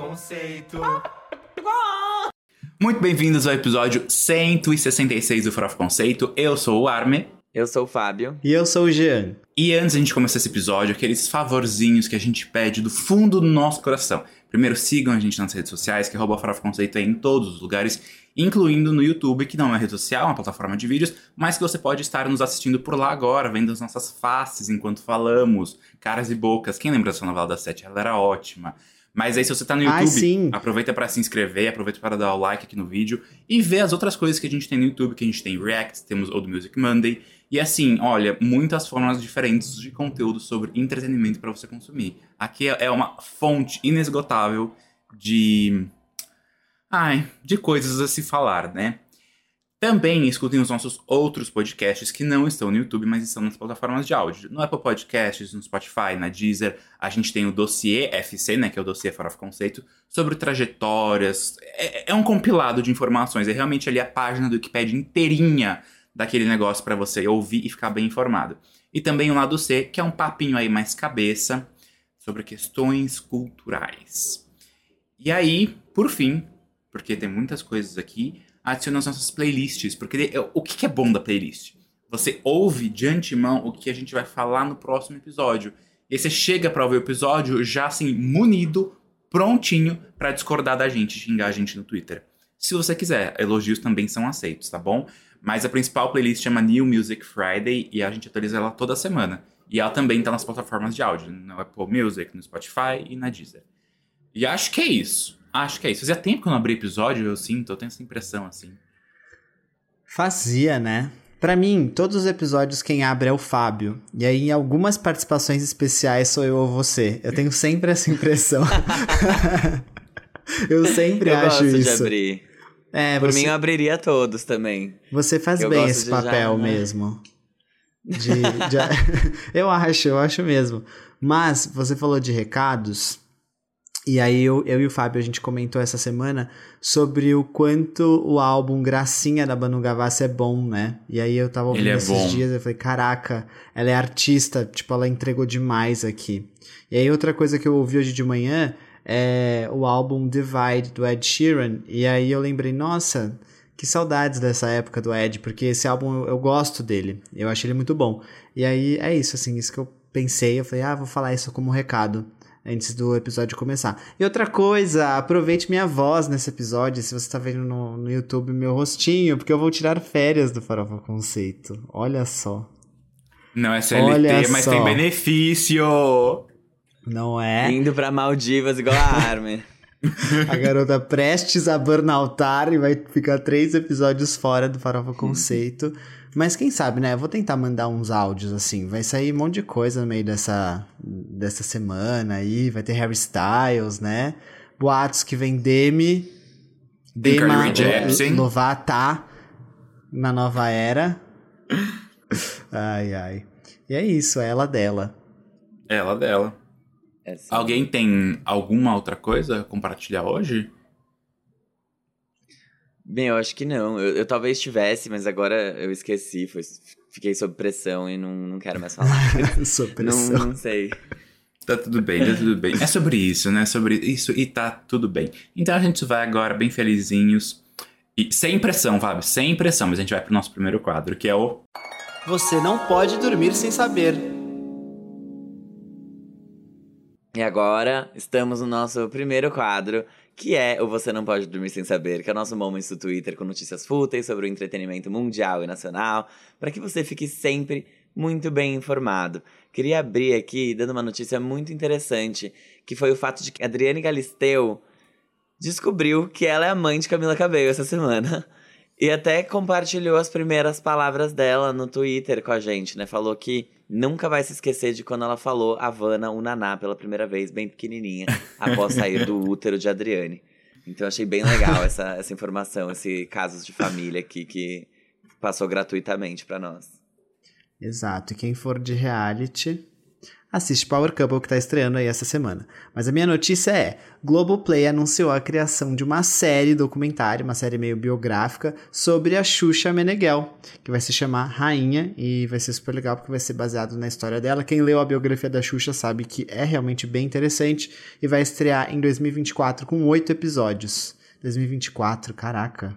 Conceito. Muito bem-vindos ao episódio 166 do Farofa Conceito. Eu sou o Arme. Eu sou o Fábio. E eu sou o Jean. E antes de a gente começar esse episódio, aqueles favorzinhos que a gente pede do fundo do nosso coração. Primeiro, sigam a gente nas redes sociais, que arroba Farofa Conceito é em todos os lugares, incluindo no YouTube, que não é uma rede social, é uma plataforma de vídeos, mas que você pode estar nos assistindo por lá agora, vendo as nossas faces enquanto falamos, caras e bocas. Quem lembra dessa novela da Sete? Ela era ótima. Mas aí, se você tá no Ai, YouTube, sim. aproveita para se inscrever, aproveita para dar o like aqui no vídeo e ver as outras coisas que a gente tem no YouTube, que a gente tem React, temos Old Music Monday. E assim, olha, muitas formas diferentes de conteúdo sobre entretenimento para você consumir. Aqui é uma fonte inesgotável de. Ai, de coisas a se falar, né? Também escutem os nossos outros podcasts que não estão no YouTube, mas estão nas plataformas de áudio. No Apple Podcasts, no Spotify, na Deezer, a gente tem o dossiê FC, né, que é o dossiê Farofa Conceito, sobre trajetórias. É, é um compilado de informações, é realmente ali a página do Wikipedia inteirinha daquele negócio para você ouvir e ficar bem informado. E também o lado C, que é um papinho aí mais cabeça sobre questões culturais. E aí, por fim, porque tem muitas coisas aqui, adiciona as nossas playlists, porque o que é bom da playlist? Você ouve de antemão o que a gente vai falar no próximo episódio. E você chega pra ouvir o episódio já assim, munido, prontinho pra discordar da gente, xingar a gente no Twitter. Se você quiser, elogios também são aceitos, tá bom? Mas a principal playlist chama New Music Friday e a gente atualiza ela toda semana. E ela também tá nas plataformas de áudio, no Apple Music, no Spotify e na Deezer. E acho que é isso. Acho que é isso. Fazia tempo que eu não abri episódio, eu sinto, eu tenho essa impressão, assim. Fazia, né? Pra mim, todos os episódios quem abre é o Fábio. E aí, em algumas participações especiais, sou eu ou você. Eu tenho sempre essa impressão. eu sempre eu acho gosto isso. de abrir. É, Por você, mim, eu abriria todos também. você faz eu bem esse de já, papel né? mesmo. De, de- eu acho, eu acho mesmo. Mas você falou de recados. E aí eu, eu e o Fábio a gente comentou essa semana sobre o quanto o álbum Gracinha da Banu Gavassi é bom, né? E aí eu tava ouvindo Ele é esses bom. dias e eu falei, caraca, ela é artista, tipo, ela entregou demais aqui. E aí outra coisa que eu ouvi hoje de manhã é o álbum Divide do Ed Sheeran. E aí eu lembrei, nossa, que saudades dessa época do Ed, porque esse álbum eu, eu gosto dele. Eu acho ele muito bom. E aí é isso, assim, isso que eu pensei. Eu falei, ah, vou falar isso como recado antes do episódio começar. E outra coisa, aproveite minha voz nesse episódio, se você tá vendo no, no YouTube meu rostinho, porque eu vou tirar férias do Farofa Conceito. Olha só. Não é CLT, Olha mas só. tem benefício! Não é? Indo pra Maldivas igual a Armin. A garota prestes a burnoutar e vai ficar três episódios fora do Farofa Conceito. Mas quem sabe, né? Eu vou tentar mandar uns áudios assim. Vai sair um monte de coisa no meio dessa, dessa semana aí. Vai ter Harry Styles, né? Boatos que vem Demi. Dema Jepsen. Lovato na nova era. Ai, ai. E é isso, é ela dela. Ela dela. É assim. Alguém tem alguma outra coisa a compartilhar hoje? Bem, eu acho que não. Eu, eu talvez tivesse, mas agora eu esqueci. Foi, fiquei sob pressão e não, não quero mais falar. Não, pressão. não sei. Tá tudo bem, tá tudo bem. É sobre isso, né? Sobre isso e tá tudo bem. Então a gente vai agora bem felizinhos. E sem pressão, Fábio, sem pressão. Mas a gente vai pro nosso primeiro quadro, que é o. Você não pode dormir sem saber. E agora estamos no nosso primeiro quadro, que é o Você Não Pode Dormir Sem Saber, que é o nosso momento do Twitter com notícias fúteis sobre o entretenimento mundial e nacional, para que você fique sempre muito bem informado. Queria abrir aqui dando uma notícia muito interessante, que foi o fato de que Adriane Galisteu descobriu que ela é a mãe de Camila Cabello essa semana. E até compartilhou as primeiras palavras dela no Twitter com a gente, né? Falou que nunca vai se esquecer de quando ela falou Havana Unaná pela primeira vez, bem pequenininha, após sair do útero de Adriane. Então achei bem legal essa, essa informação, esse casos de família aqui que passou gratuitamente pra nós. Exato. E quem for de reality, assiste Power Couple que tá estreando aí essa semana. Mas a minha notícia é: Globoplay anunciou a criação de uma série documentária, uma série meio biográfica, sobre a Xuxa Meneghel, que vai se chamar Rainha e vai ser super legal porque vai ser baseado na história dela. Quem leu a biografia da Xuxa sabe que é realmente bem interessante e vai estrear em 2024 com oito episódios. 2024, caraca.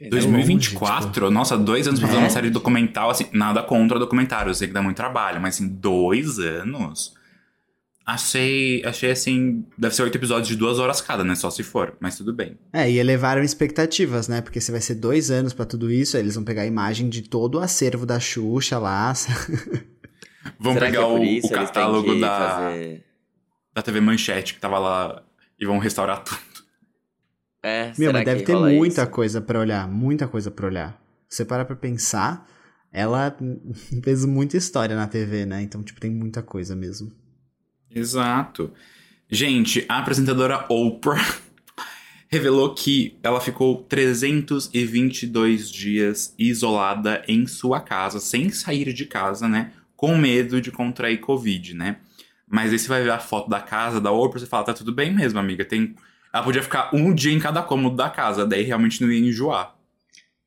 2024? longe, tipo... Nossa, dois anos pra fazer É? uma série documental, assim, nada contra documentário, eu sei que dá muito trabalho, mas assim, dois anos? Achei, achei assim, deve ser oito episódios de duas horas cada, né? Só se for, mas tudo bem. É, e elevaram expectativas, né? Porque se vai ser dois anos pra tudo isso, aí eles vão pegar a imagem de todo o acervo da Xuxa lá. Vamos Será que pegar é o, isso o catálogo da, fazer... da TV Manchete que tava lá e vão restaurar tudo. É, Meu, será mas deve que ter muita isso? coisa pra olhar, muita coisa pra olhar. Se você parar pra pensar, ela fez muita história na TV, né? Então, tipo, tem muita coisa mesmo. Exato. Gente, a apresentadora Oprah revelou que ela ficou 322 dias isolada em sua casa, sem sair de casa, né? Com medo de contrair Covid, né? Mas aí você vai ver a foto da casa da Oprah e fala, tá tudo bem mesmo, amiga. Tem... Ela podia ficar um dia em cada cômodo da casa, daí realmente não ia enjoar.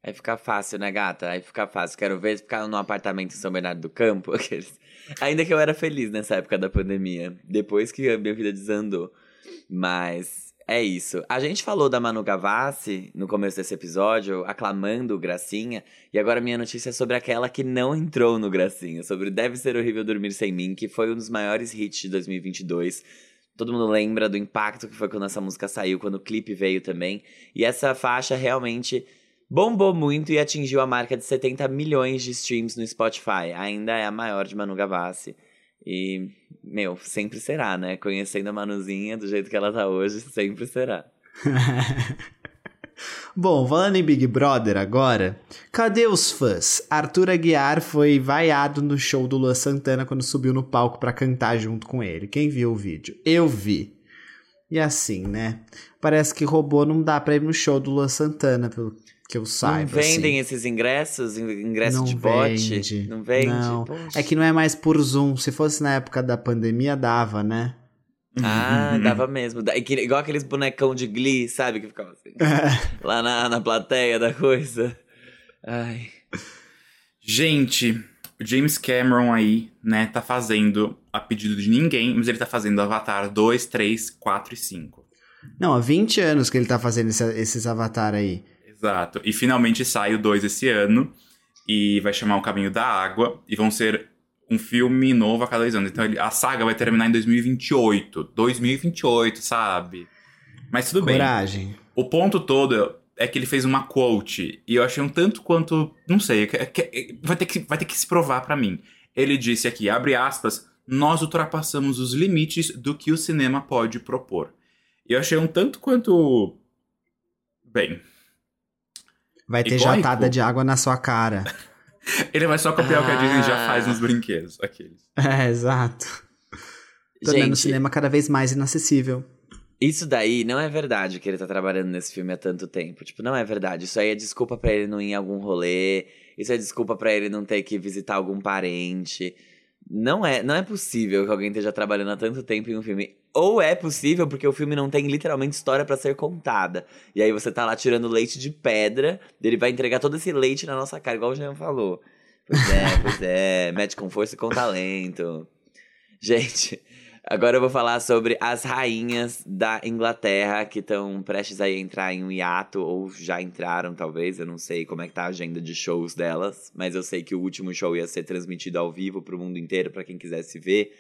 Aí fica fácil, né, gata? Aí fica fácil. Quero ver ficar num apartamento em São Bernardo do Campo. Aqueles... Ainda que eu era feliz nessa época da pandemia. Depois que a minha vida desandou. Mas é isso. A gente falou da Manu Gavassi no começo desse episódio, aclamando o Gracinha. E agora minha notícia é sobre aquela que não entrou no Gracinha. Sobre Deve Ser Horrível Dormir Sem Mim, que foi um dos maiores hits de 2022. Todo mundo lembra do impacto que foi quando essa música saiu, quando o clipe veio também. E essa faixa realmente bombou muito e atingiu a marca de 70 milhões de streams no Spotify. Ainda é a maior de Manu Gavassi. E, meu, sempre será, né? Conhecendo a Manuzinha do jeito que ela tá hoje, sempre será. Bom, falando em Big Brother agora, cadê os fãs? Arthur Aguiar foi vaiado no show do Luan Santana quando subiu no palco pra cantar junto com ele. Quem viu o vídeo? Eu vi. E assim, né? Parece que robô não dá pra ir no show do Luan Santana, pelo que eu saiba. não vendem assim. esses ingressos? Ingresso Não de bote? vende. Não vende? Não. Poxa. É que não é mais por Zoom. Se fosse na época da pandemia, dava, né? Ah, dava mesmo. Da- que- Igual aqueles bonecão de Glee, sabe? Que ficava assim. lá na, na plateia da coisa. Ai. Gente, o James Cameron aí, né, tá fazendo, a pedido de ninguém, mas ele tá fazendo Avatar 2, 3, 4 e 5. Não, há 20 anos que ele tá fazendo esse- esses avatar aí. Exato. E finalmente sai o 2 esse ano. E vai chamar O Caminho da Água. E vão ser um filme novo a cada dois anos. Então ele- a saga vai terminar em 2028. 2028, sabe? Mas tudo bem. Coragem. O ponto todo é que ele fez uma quote. E eu achei um tanto quanto. Não sei. que- que- vai, ter que, vai ter que se provar pra mim. Ele disse aqui, abre aspas. Nós ultrapassamos os limites do que o cinema pode propor. E eu achei um tanto quanto. Bem, Vai ter Icônico. jatada de água na sua cara. Ele vai só copiar o que a Disney já Ah. faz nos brinquedos. Aqueles. É, exato. Tornando o Gente, cinema cada vez mais inacessível. Isso daí não é verdade que ele tá trabalhando nesse filme há tanto tempo. Tipo, não é verdade. Isso aí é desculpa pra ele não ir em algum rolê. Isso é desculpa pra ele não ter que visitar algum parente. Não é, não é possível que alguém esteja trabalhando há tanto tempo em um filme. Ou é possível porque o filme não tem literalmente história pra ser contada. E aí você tá lá tirando leite de pedra, ele vai entregar todo esse leite na nossa cara, igual o Jean falou. Pois é, pois é. Mete com força e com talento. Gente, Agora eu vou falar sobre as rainhas da Inglaterra que estão prestes a entrar em um hiato, ou já entraram, talvez. Eu não sei como é que tá a agenda de shows delas, mas eu sei que o último show ia ser transmitido ao vivo pro mundo inteiro, para quem quisesse ver.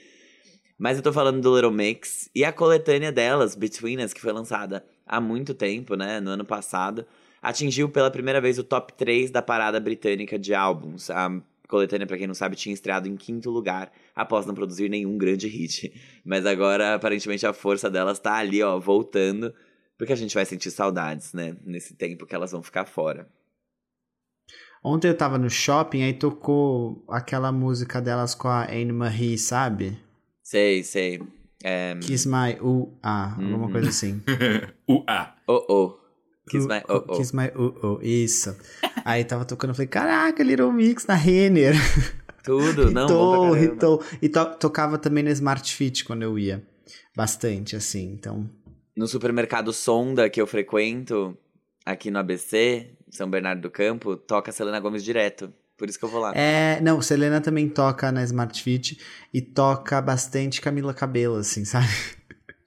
Mas eu tô falando do Little Mix e a coletânea delas, Between Us, que foi lançada há muito tempo, né? No ano passado, atingiu pela primeira vez o top 3 da parada britânica de álbuns. A coletânea, pra quem não sabe, tinha estreado em quinto lugar, após não produzir nenhum grande hit. Mas agora, aparentemente, a força delas tá ali, ó, voltando, porque a gente vai sentir saudades, né? Nesse tempo que elas vão ficar fora. Ontem eu tava no shopping, aí tocou aquela música delas com a Anne Marie, sabe? Sei, sei. É... Kiss My U A, alguma Uhum. coisa assim. o A. Oh, oh. Kiss my oh, oh. Kiss My U O, isso. Aí tava tocando, eu falei, caraca, Little Mix na Renner. Tudo, não, bom Hitou. E to- tocava também na Smart Fit quando eu ia. Bastante, assim, então... No supermercado Sonda que eu frequento, aqui no ABC, São Bernardo do Campo, toca Selena Gomes direto. Por isso que eu vou lá. É, não, Selena também toca na Smart Fit e toca bastante Camila Cabello, assim, sabe?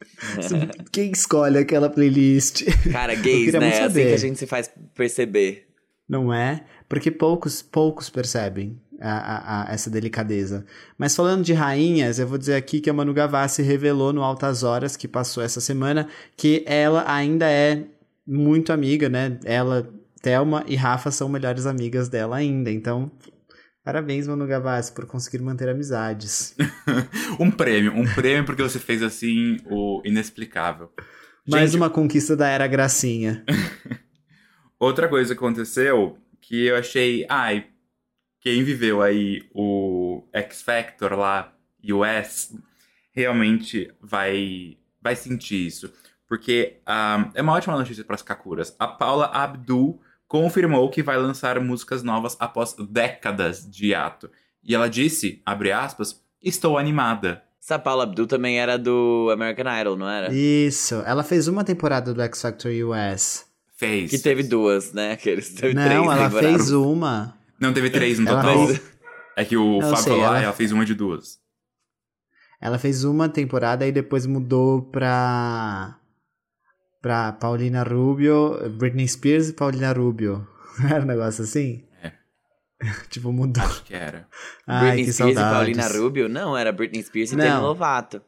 Quem escolhe aquela playlist? Cara, gays, né? É assim que a gente se faz perceber. Não é? Porque poucos, poucos percebem a, a- a- essa delicadeza. Mas falando de rainhas, eu vou dizer aqui que a Manu Gavassi revelou no Altas Horas, que passou essa semana, que ela ainda é muito amiga, né? Ela, Thelma e Rafa são melhores amigas dela ainda. Então, parabéns, Manu Gavassi, por conseguir manter amizades. Um prêmio, um prêmio porque você fez assim o inexplicável. Mais Gente, uma conquista da era Gracinha. Outra coisa que aconteceu que eu achei, ai, quem viveu aí o X Factor lá, US, realmente vai vai sentir isso, porque ah, é uma ótima notícia para as Kakuras. A Paula Abdul confirmou que vai lançar músicas novas após décadas de hiato. E ela disse, abre aspas, estou animada. Essa Paula Abdul também era do American Idol, não era? Isso. Ela fez uma temporada do X Factor US. Fez. Que teve duas, né? Aqueles teve três Não, ela temporadas. fez uma. Não, teve três no Ela total. fez- É que o Fábio sei, falou, ah, ela- ela fez uma de duas. Ela fez uma temporada e depois mudou pra. Pra Paulina Rubio, Britney Spears e Paulina Rubio. Era um negócio assim? É. tipo, mudou. Acho que era. Ai, Britney que Spears saudades. e Paulina Rubio? Não, era Britney Spears e Não. Demi Lovato.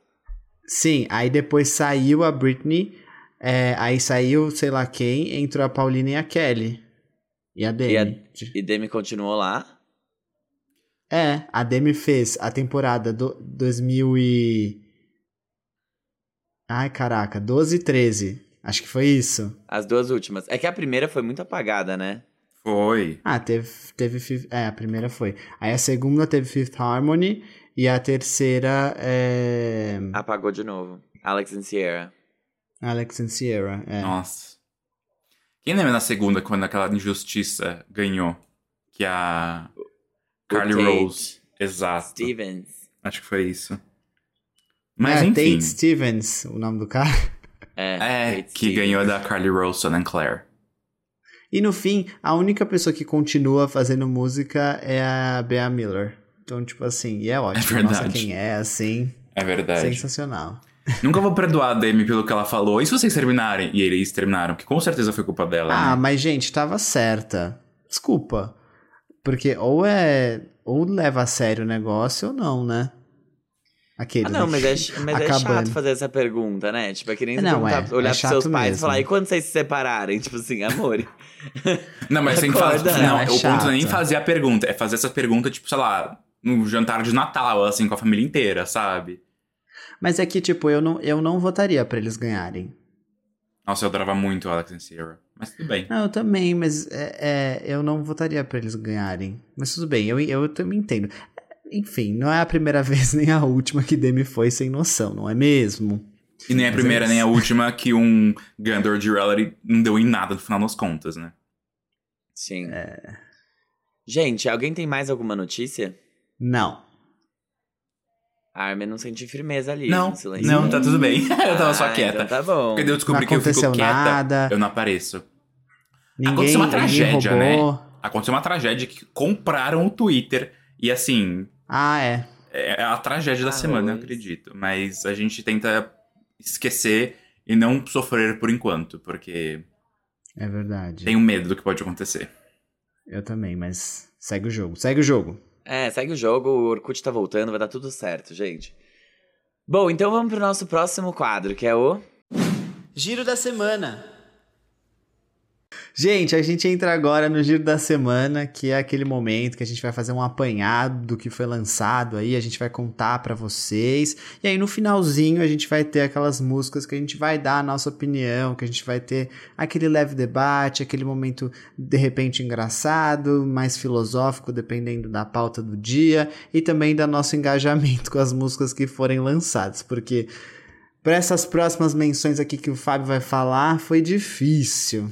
Sim, aí depois saiu a Britney, é, aí saiu sei lá quem, entrou a Paulina e a Kelly. E a Demi. E a- E Demi continuou lá. É, a Demi fez a temporada do 2000 e... Ai, caraca, 12 e 13. Acho que foi isso. As duas últimas. É que a primeira foi muito apagada, né? Foi. Ah, teve, teve. É, a primeira foi. Aí a segunda teve Fifth Harmony. E a terceira é. Apagou de novo. Alex and Sierra. Alex and Sierra. É. Nossa. Quem lembra na segunda, quando aquela injustiça ganhou? Que a Carly Tate Rose. Exato. Stevens. Acho que foi isso. Mas é, enfim. Tate Stevens, o nome do cara. É, É, Tate que ganhou da Carly Rose, Son and Claire. E no fim, a única pessoa que continua fazendo música é a Bea Miller. Então, tipo assim, e é ótimo. É Nossa, verdade. quem é, assim, É verdade. sensacional. Nunca vou perdoar a Demi pelo que ela falou. E se vocês terminarem? E eles terminaram, que com certeza foi culpa dela. Ah, né? mas gente, tava certa. Desculpa. Porque ou é. Ou leva a sério o negócio ou não, né? Aquele. Ah, não, mas é, mas é chato fazer essa pergunta, né? Tipo, é que nem você Não, é. olhar É pros seus pais e mesmo. falar, e quando vocês se separarem? Tipo assim, amor. Não, mas tem que fazer. Acorda. Não, Não, é o ponto não é nem fazer a pergunta, é fazer essa pergunta, tipo, sei lá, no jantar de Natal, assim, com a família inteira, sabe? Mas é que, tipo, eu não, eu não votaria pra eles ganharem. Nossa, eu adorava muito o Alex and Sierra. Mas tudo bem. Não, eu também, mas é, é, eu não votaria pra eles ganharem. Mas tudo bem, eu, eu também entendo. Enfim, não é a primeira vez nem a última que Demi foi sem noção, não é mesmo? E nem a Mas primeira, é nem a última que um ganhador de reality não deu em nada no final das contas, né? Sim. É. Gente, alguém tem mais alguma notícia? Não. A Armin não senti firmeza ali. Não, não, tá tudo bem. eu tava só Ah, quieta. Então tá bom. Porque eu Não descobri que eu fico aconteceu quieta, nada. eu não apareço. Ninguém, Aconteceu uma tragédia, né? Aconteceu uma tragédia que compraram o Twitter. E assim, Ah, é. é a tragédia da Ah, semana, eu acredito. Mas a gente tenta esquecer e não sofrer por enquanto, porque É verdade. tenho medo do que pode acontecer. Eu também, mas segue o jogo. Segue o jogo. É, segue o jogo, o Orkut tá voltando, vai dar tudo certo, gente. Bom, então vamos pro nosso próximo quadro, que é o. Giro da semana. Gente, a gente entra agora no Giro da Semana, que é aquele momento que a gente vai fazer um apanhado do que foi lançado aí, a gente vai contar pra vocês. E aí no finalzinho a gente vai ter aquelas músicas que a gente vai dar a nossa opinião, que a gente vai ter aquele leve debate, aquele momento de repente engraçado, mais filosófico, dependendo da pauta do dia, e também do nosso engajamento com as músicas que forem lançadas, porque para essas próximas menções aqui que o Fábio vai falar, foi difícil.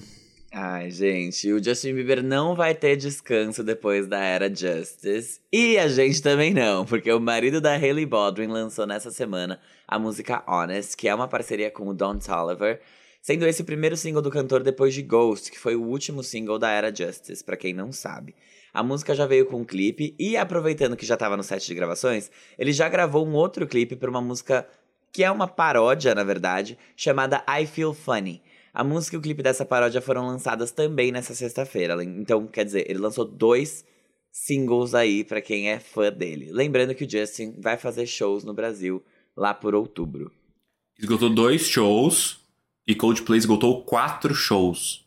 Ai, gente, o Justin Bieber não vai ter descanso depois da era Justice. E a gente também não, porque o marido da Hailey Baldwin lançou nessa semana a música Honest, que é uma parceria com o Don Toliver, sendo esse o primeiro single do cantor depois de Ghost, que foi o último single da era Justice, para quem não sabe. A música já veio com um clipe e aproveitando que já estava no set de gravações, ele já gravou um outro clipe para uma música que é uma paródia, na verdade, chamada I Feel Funny. A música e o clipe dessa paródia foram lançadas também nessa sexta-feira. Então, quer dizer, ele lançou dois singles aí para quem é fã dele. Lembrando que o Justin vai fazer shows no Brasil lá por outubro. Esgotou dois shows e Coldplay esgotou quatro shows.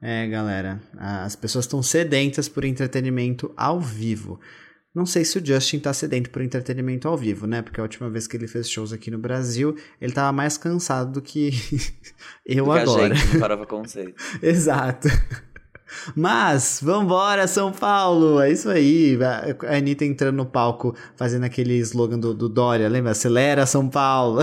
É, galera, as pessoas estão sedentas por entretenimento ao vivo. Não sei se o Justin tá sedento por entretenimento ao vivo, né? Porque a última vez que ele fez shows aqui no Brasil, ele tava mais cansado do que eu do que agora. A gente, Farofa Conceito. Exato. Mas, vambora, São Paulo! É isso aí. A Anitta entrando no palco, fazendo aquele slogan do, do Dória, lembra? Acelera, São Paulo!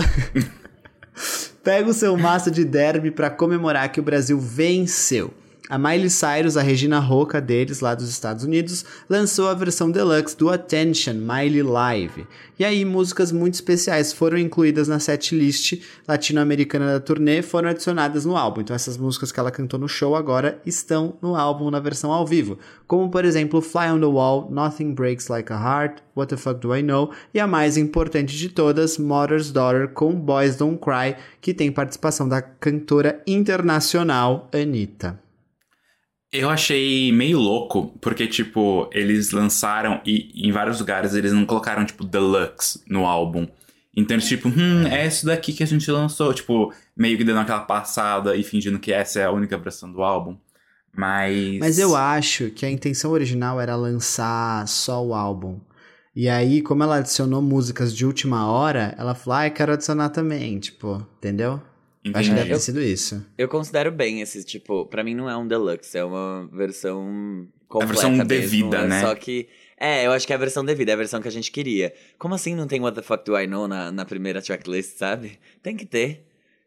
Pega o seu maço de derby para comemorar que o Brasil venceu. A Miley Cyrus, a Regina Roca deles, lá dos Estados Unidos, lançou a versão deluxe do Attention Miley Live. E aí, músicas muito especiais foram incluídas na setlist latino-americana da turnê, foram adicionadas no álbum. Então, essas músicas que ela cantou no show agora estão no álbum na versão ao vivo. Como, por exemplo, Fly on the Wall, Nothing Breaks Like a Heart, What the Fuck Do I Know e a mais importante de todas, Mother's Daughter com Boys Don't Cry, que tem participação da cantora internacional Anitta. Eu achei meio louco, porque, tipo, eles lançaram e em vários lugares eles não colocaram, tipo, deluxe no álbum. Então, tipo, hum, é isso daqui que a gente lançou. Tipo, meio que dando aquela passada e fingindo que essa é a única versão do álbum. Mas. Mas eu acho que a intenção original era lançar só o álbum. E aí, como ela adicionou músicas de última hora, ela falou, ah, eu quero adicionar também, tipo, entendeu? Entendi. Acho que deve ter sido isso. Eu considero bem esse, tipo, pra mim não é um deluxe, é uma versão completa. A versão mesmo, devida, é né? Só que. É, eu acho que é a versão devida, é a versão que a gente queria. Como assim não tem What the Fuck Do I Know na, na primeira tracklist, sabe? Tem que ter.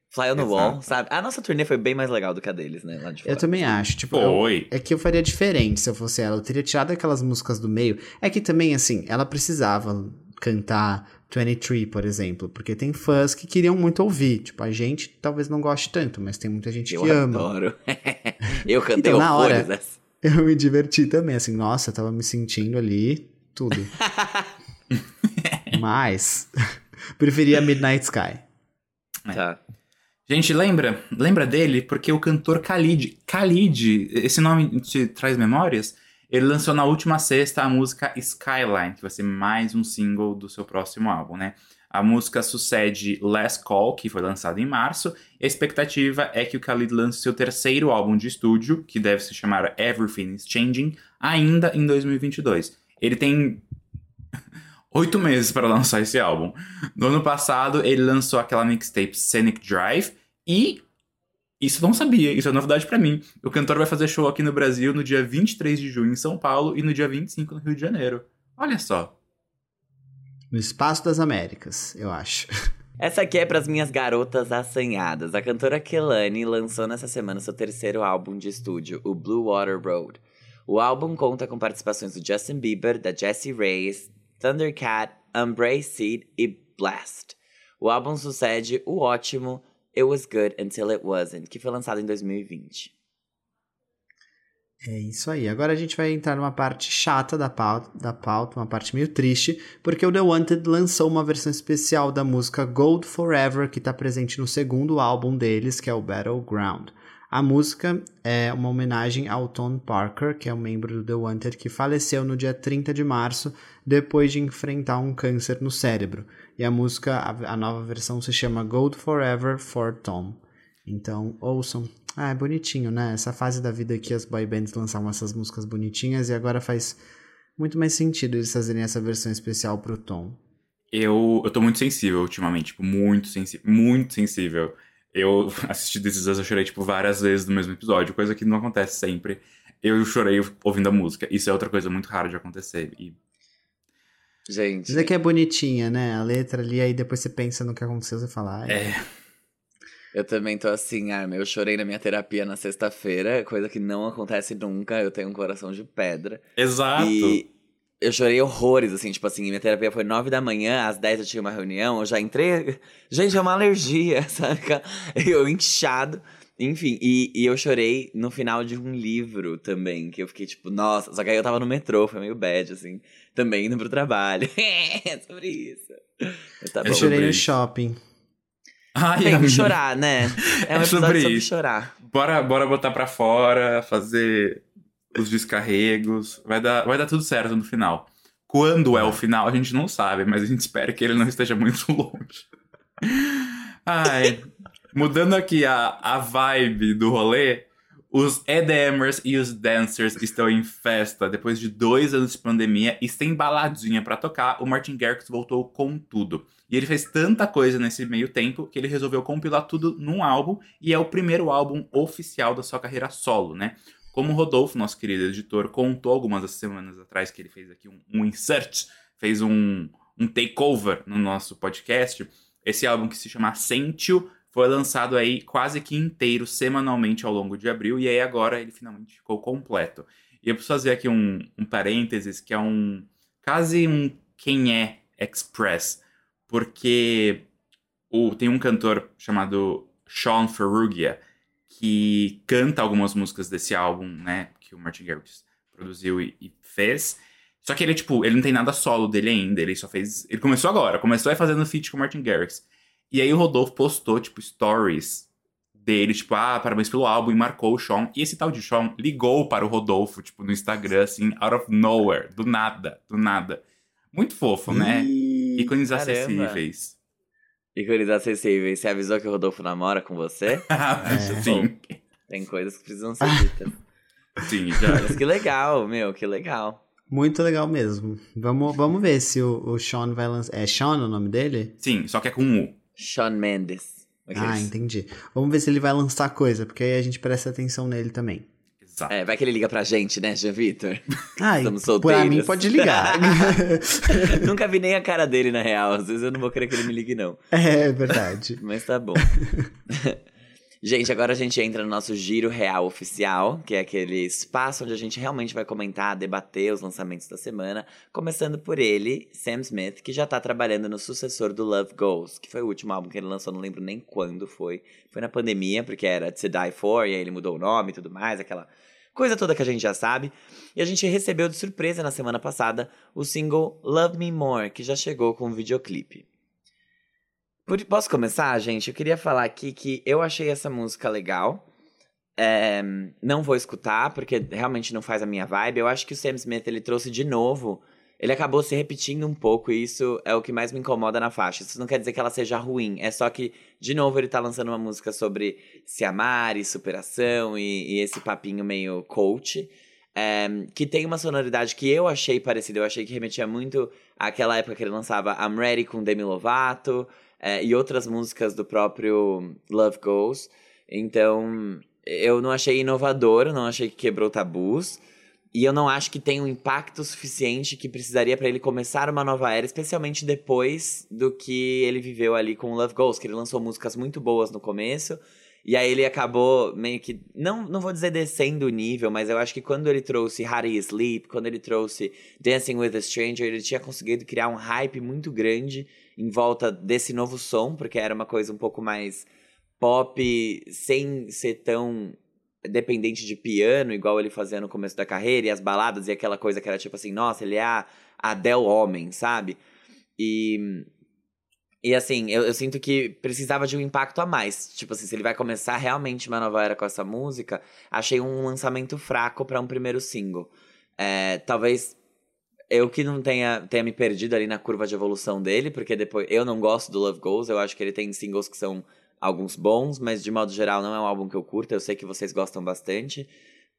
Fly on the Exato. Wall, sabe? A nossa turnê foi bem mais legal do que a deles, né? Lá de fora. Eu também acho. Tipo, eu- Foi. é que eu faria diferente se eu fosse ela. Eu teria tirado aquelas músicas do meio. É que também, assim, ela precisava cantar 23, por exemplo. Porque tem fãs que queriam muito ouvir. Tipo, a gente talvez não goste tanto, mas tem muita gente Eu que ama. adoro. eu cantei Então, na hora- dessa. Eu me diverti também, assim, nossa, eu tava me sentindo ali, tudo. Mas, preferia Midnight Sky. Tá. Gente, lembra? Lembra dele? Porque o cantor Khalid, Khalid, esse nome te traz memórias? Ele lançou na última sexta a música Skyline, que vai ser mais um single do seu próximo álbum, né? A música sucede Last Call, que foi lançado em março. E a expectativa é que o Khalid lance seu terceiro álbum de estúdio, que deve se chamar Everything is Changing, ainda em 2022. Ele tem oito meses para lançar esse álbum. No ano passado, ele lançou aquela mixtape Scenic Drive e. Isso eu não sabia, isso é novidade pra mim. O cantor vai fazer show aqui no Brasil no dia 23 de junho em São Paulo e no dia 25 no Rio de Janeiro. Olha só. No Espaço das Américas, eu acho. Essa aqui é pras minhas garotas assanhadas. A cantora Kelani lançou nessa semana seu terceiro álbum de estúdio, o Blue Water Road. O álbum conta com participações do Justin Bieber, da Jessie Reyes, Thundercat, Umbrace Seed e Blast. O álbum sucede o ótimo It Was Good Until It Wasn't, que foi lançado em 2020. É isso aí. Agora a gente vai entrar numa parte chata da pauta, da pauta, uma parte meio triste, porque o The Wanted lançou uma versão especial da música Gold Forever, que está presente no segundo álbum deles, que é o Battleground. A música é uma homenagem ao Tom Parker, que é um membro do The Wanted que faleceu no dia 30 de março depois de enfrentar um câncer no cérebro. E a música, a, a nova versão se chama Gold Forever for Tom. Então, ouçam. Ah, é bonitinho, né? Essa fase da vida que as boy bands lançavam essas músicas bonitinhas e agora faz muito mais sentido eles fazerem essa versão especial pro Tom. Eu, eu tô muito sensível ultimamente, tipo, muito sensível, muito sensível. Eu assisti Is Us, eu chorei, tipo, várias vezes no mesmo episódio, coisa que não acontece sempre. Eu chorei ouvindo a música. Isso é outra coisa muito rara de acontecer. E Gente, Mas é que é bonitinha, né? A letra ali, aí depois você pensa no que aconteceu, você fala, ai, é. Eu também tô assim, Armin. Eu chorei na minha terapia na sexta-feira, coisa que não acontece nunca. Eu tenho um coração de pedra. Exato. E eu chorei horrores, assim, tipo assim, minha terapia foi nove da manhã, às 10 eu tinha uma reunião, eu já entrei. Gente, é uma alergia, saca? Eu inchado. Enfim, e, e eu chorei no final de um livro também, que eu fiquei tipo, nossa, só que aí eu tava no metrô, foi meio bad, assim, também indo pro trabalho. é sobre isso. Tá É Eu chorei no shopping. Ai, Tem que chorar, né? É um É episódio sobre sobre, chorar. Bora, bora botar pra fora, fazer os descarregos. Vai dar, vai dar tudo certo no final. Quando é o final, a gente não sabe, mas a gente espera que ele não esteja muito longe. Ai, mudando aqui a, a vibe do rolê, os EDMers e os dancers estão em festa. Depois de dois anos de pandemia e sem baladinha pra tocar, o Martin Garrix voltou com tudo. E ele fez tanta coisa nesse meio tempo que ele resolveu compilar tudo num álbum e é o primeiro álbum oficial da sua carreira solo, né? Como o Rodolfo, nosso querido editor, contou algumas semanas atrás que ele fez aqui um, um insert, fez um, um takeover no nosso podcast. Esse álbum que se chama Sentio foi lançado aí quase que inteiro, semanalmente ao longo de abril, e aí agora ele finalmente ficou completo. E eu preciso fazer aqui um, um parênteses, que é um quase um quem é Express, porque o, tem um cantor chamado Sean Ferrugia que canta algumas músicas desse álbum, né, que o Martin Garrix produziu e, e fez. Só que ele, tipo, ele não tem nada solo dele ainda, ele só fez... Ele começou agora, começou aí fazendo feat com o Martin Garrix. E aí o Rodolfo postou, tipo, stories dele, tipo, ah, parabéns pelo álbum, e marcou o Sean. E esse tal de Sean ligou para o Rodolfo, tipo, no Instagram, assim, out of nowhere, do nada, do nada. Muito fofo, né? Ih, Ícones caramba. acessíveis. Ícones acessíveis. Você avisou que o Rodolfo namora com você? É. sim, Tem coisas que precisam ser ditas. sim, já. Mas que legal, meu, que legal. Muito legal mesmo. Vamos, vamos ver se o, o Sean vai lançar. É Sean o nome dele? Sim, só que é com um U. Sean Mendes. Ah, entendi. Vamos ver se ele vai lançar coisa, porque aí a gente presta atenção nele também. Exato. É, vai que ele liga pra gente, né, Jean Vitor? Ai, Estamos pra solteiros. mim pode ligar. Nunca vi nem a cara dele, na real. Às vezes eu não vou querer que ele me ligue, não. é verdade. Mas tá bom. gente, agora a gente entra no nosso Giro Real Oficial, que é aquele espaço onde a gente realmente vai comentar, debater os lançamentos da semana. Começando por ele, Sam Smith, que já tá trabalhando no sucessor do Love Goes, que foi o último álbum que ele lançou, não lembro nem quando foi. Foi na pandemia, porque era To Die For, e aí ele mudou o nome e tudo mais, aquela coisa toda que a gente já sabe. E a gente recebeu de surpresa na semana passada o single Love Me More, que já chegou com um videoclipe. Posso começar, gente? Eu queria falar aqui que eu achei essa música legal. É, não vou escutar, porque realmente não faz a minha vibe. Eu acho que o Sam Smith ele trouxe de novo. Ele acabou se repetindo um pouco, e isso é o que mais me incomoda na faixa. Isso não quer dizer que ela seja ruim, é só que, de novo, ele tá lançando uma música sobre se amar e superação e, e esse papinho meio coach. é, que tem uma sonoridade que eu achei parecida, eu achei que remetia muito àquela época que ele lançava I'm Ready com Demi Lovato é, e outras músicas do próprio Love Goes. Então, eu não achei inovador, não achei que quebrou tabus. E eu não acho que tem um impacto suficiente que precisaria pra ele começar uma nova era, especialmente depois do que ele viveu ali com Love Goes, que ele lançou músicas muito boas no começo. E aí ele acabou meio que. Não, não vou dizer descendo o nível, mas eu acho que quando ele trouxe You Sleep, quando ele trouxe Dancing with a Stranger, ele tinha conseguido criar um hype muito grande em volta desse novo som, porque era uma coisa um pouco mais pop, sem ser tão dependente de piano, igual ele fazia no começo da carreira, e as baladas, e aquela coisa que era tipo assim, nossa, ele é a Adele homem, sabe? E. E assim, eu, eu sinto que precisava de um impacto a mais. Tipo assim, se ele vai começar realmente uma nova era com essa música, achei um lançamento fraco pra um primeiro single. É, talvez eu que não tenha, tenha me perdido ali na curva de evolução dele, porque depois eu não gosto do Love Goes, eu acho que ele tem singles que são alguns bons, mas de modo geral não é um álbum que eu curto, eu sei que vocês gostam bastante.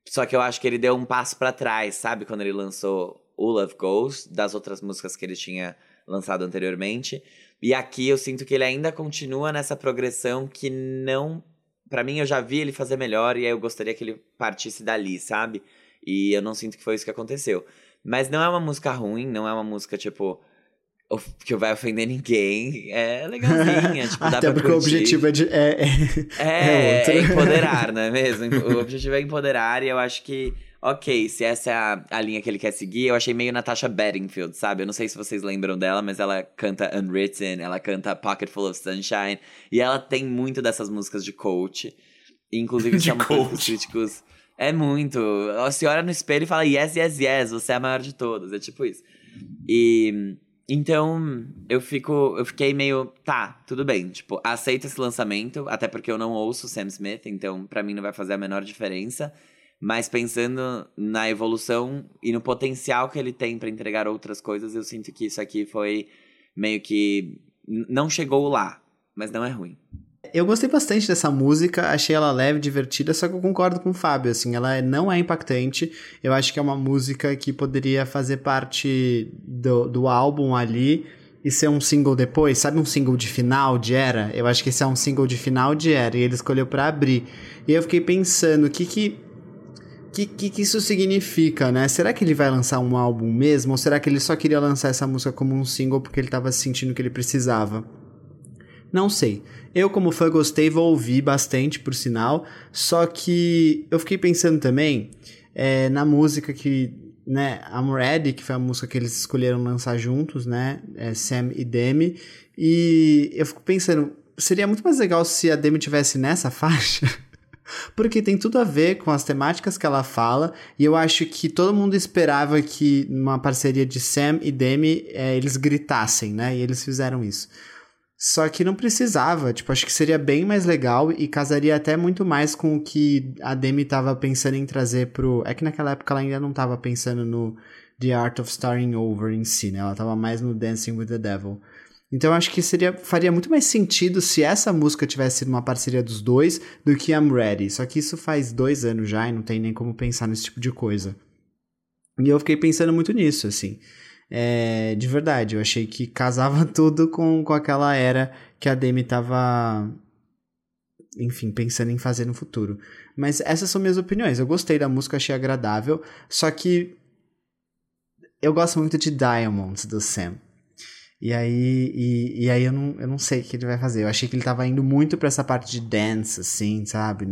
Só que eu acho que ele deu um passo pra trás, sabe? Quando ele lançou o Love Goes, das outras músicas que ele tinha lançado anteriormente. E aqui eu sinto que ele ainda continua nessa progressão que não. Pra mim, eu já vi ele fazer melhor e aí eu gostaria que ele partisse dali, sabe? E eu não sinto que foi isso que aconteceu. Mas não é uma música ruim, não é uma música tipo. que vai ofender ninguém, é legalzinha. tipo, dá Até pra porque o curtir. objetivo é, de, é, é, É, outro. é empoderar, não é mesmo? O objetivo é empoderar e eu acho que, ok, se essa é a, a linha que ele quer seguir, eu achei meio Natasha Bedingfield, sabe? Eu não sei se vocês lembram dela, mas ela canta Unwritten, ela canta Pocket Full of Sunshine, e ela tem muito dessas músicas de coach. Inclusive, De chama os coach. críticos. É muito. Você olha no espelho e fala, yes, yes, yes, você é a maior de todas. É tipo isso. E. Então, eu fico. Eu fiquei meio. Tá, tudo bem. Tipo, aceito esse lançamento, até porque eu não ouço Sam Smith, então pra mim não vai fazer a menor diferença. Mas pensando na evolução e no potencial que ele tem pra entregar outras coisas, eu sinto que isso aqui foi meio que. Não chegou lá, mas não é ruim. Eu gostei bastante dessa música, achei ela leve, divertida, só que eu concordo com o Fábio, assim, ela não é impactante. Eu acho que é uma música que poderia fazer parte do, do álbum ali e ser um single depois, sabe um single de final de era? Eu acho que esse é um single de final de era e ele escolheu pra abrir. E eu fiquei pensando, o que que que, que, que isso significa, né? Será que ele vai lançar um álbum mesmo? Ou será que ele só queria lançar essa música como um single porque ele tava sentindo que ele precisava? Não sei. Eu, como fã, gostei, vou ouvir bastante, por sinal. Só que eu fiquei pensando também é, na música que, né, I'm Ready, que foi a música que eles escolheram lançar juntos, né? É, Sam e Demi. E eu fico pensando, seria muito mais legal se a Demi tivesse nessa faixa. Porque tem tudo a ver com as temáticas que ela fala, e eu acho que todo mundo esperava que numa parceria de Sam e Demi é, eles gritassem, né? E eles fizeram isso. Só que não precisava, tipo, acho que seria bem mais legal e casaria até muito mais com o que a Demi tava pensando em trazer pro. É que naquela época ela ainda não tava pensando no The Art of Starting Over em si, né? Ela tava mais no Dancing with the Devil. Então acho que seria, faria muito mais sentido se essa música tivesse sido uma parceria dos dois do que I'm Ready. Só que isso faz dois anos já e não tem nem como pensar nesse tipo de coisa. E eu fiquei pensando muito nisso, assim. É, de verdade, eu achei que casava tudo com, com aquela era que a Demi tava. Enfim, pensando em fazer no futuro. Mas essas são minhas opiniões. Eu gostei da música, achei agradável. Só que. Eu gosto muito de Diamonds do Sam. E aí, e, e aí eu, não, eu não sei o que ele vai fazer. Eu achei que ele tava indo muito pra essa parte de dance, assim, sabe?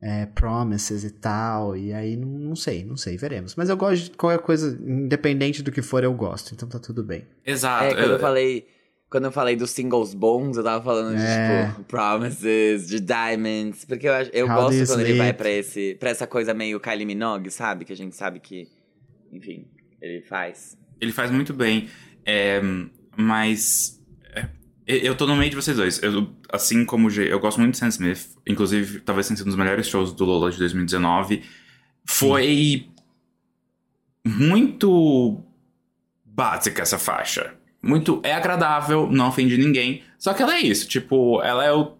É, promises e tal. E aí, não, não sei, não sei, veremos. Mas eu gosto de qualquer coisa, independente do que for, eu gosto. Então tá tudo bem. Exato. É, quando eu falei. Quando eu falei dos singles bons, eu tava falando É. de, tipo, Promises, de Diamonds. Porque eu, acho- eu How gosto quando ele vai pra, esse, pra essa coisa meio Kylie Minogue, sabe? Que a gente sabe que, enfim, ele faz. Ele faz muito bem. é, mas. Eu tô no meio de vocês dois. Eu, assim como eu gosto muito de Sam Smith. Inclusive, talvez tenha sido um dos melhores shows do Lola de 2019. Foi. Muito. básica essa faixa. Muito. É agradável, não ofende ninguém. Só que ela é isso. Tipo, ela é o.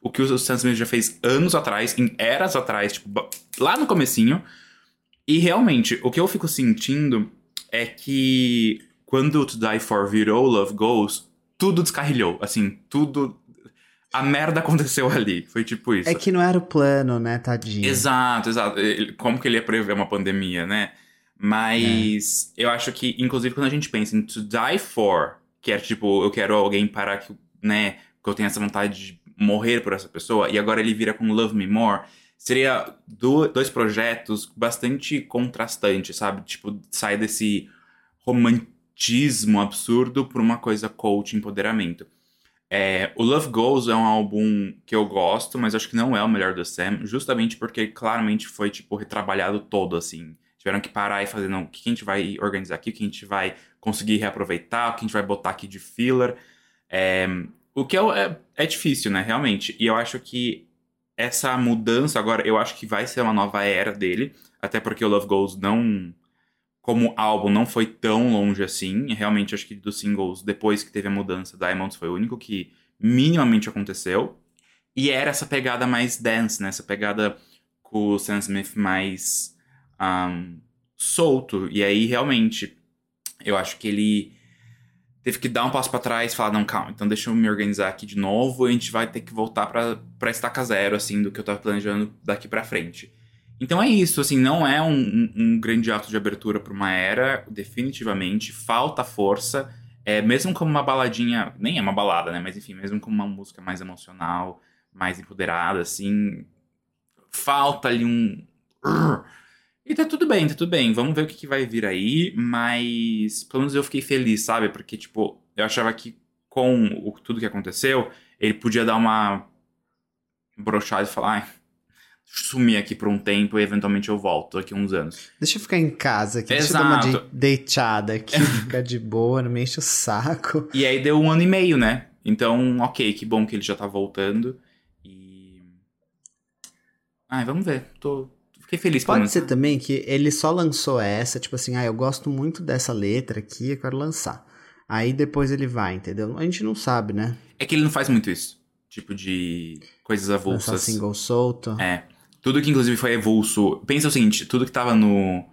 O que o Sam Smith já fez anos atrás, em eras atrás, tipo, lá no comecinho. E realmente, o que eu fico sentindo é que quando To Die For virou Love Goes, tudo descarrilhou. Assim, tudo. A merda aconteceu ali. Foi tipo isso. É que não era o plano, né, tadinho? Exato, exato. Como que ele ia prever uma pandemia, né? Mas eu acho que, inclusive, quando a gente pensa em To Die For, que é tipo, eu quero alguém para que, né, que eu tenha essa vontade de morrer por essa pessoa, e agora ele vira com Love Me More, seria do- dois projetos bastante contrastantes, sabe? Tipo, sai desse romantismo absurdo por uma coisa coach, empoderamento. É, o Love Goes é um álbum que eu gosto, mas acho que não é o melhor do Sam, justamente porque claramente foi, tipo, retrabalhado todo, assim. Tiveram que parar e fazer, não, o que a gente vai organizar aqui, o que a gente vai conseguir reaproveitar, o que a gente vai botar aqui de filler. É, o que é, é, é difícil, né, realmente. E eu acho que essa mudança agora, eu acho que vai ser uma nova era dele, até porque o Love Goes não como álbum não foi tão longe assim. Realmente, acho que dos singles, depois que teve a mudança, Diamonds foi o único que minimamente aconteceu. E era essa pegada mais dance, né? Essa pegada com o Sam Smith mais um, solto. E aí, realmente, eu acho que ele teve que dar um passo pra trás e falar, não, calma, então deixa eu me organizar aqui de novo a gente vai ter que voltar pra estaca zero, assim, do que eu tava planejando daqui pra frente. Então é isso, assim, não é um, um- grande ato de abertura para uma era, definitivamente. Falta força. é, mesmo como uma baladinha, nem é uma balada, né? Mas enfim, mesmo como uma música mais emocional, mais empoderada, assim, falta ali um. E tá tudo bem, tá tudo bem. Vamos ver o que, que vai vir aí, mas pelo menos eu fiquei feliz, sabe? Porque, tipo, eu achava que com o, tudo que aconteceu, ele podia dar uma brochada e falar, sumir aqui por um tempo e eventualmente eu volto daqui a uns anos. Deixa eu ficar em casa aqui, Exato. deixa eu dar uma de deitada aqui, ficar de boa, não me enche o saco. E aí deu um ano e meio, né? Então, ok, que bom que ele já tá voltando. E. Ai, vamos ver. Tô. Fiquei feliz Pode ser também que ele só lançou essa, tipo assim, ah, eu gosto muito dessa letra aqui, eu quero lançar. Aí depois ele vai, entendeu? A gente não sabe, né? É que ele não faz muito isso. Tipo de coisas avulsas. Lançar single solto. É. Tudo que inclusive foi avulso. Pensa o seguinte, tudo que tava no.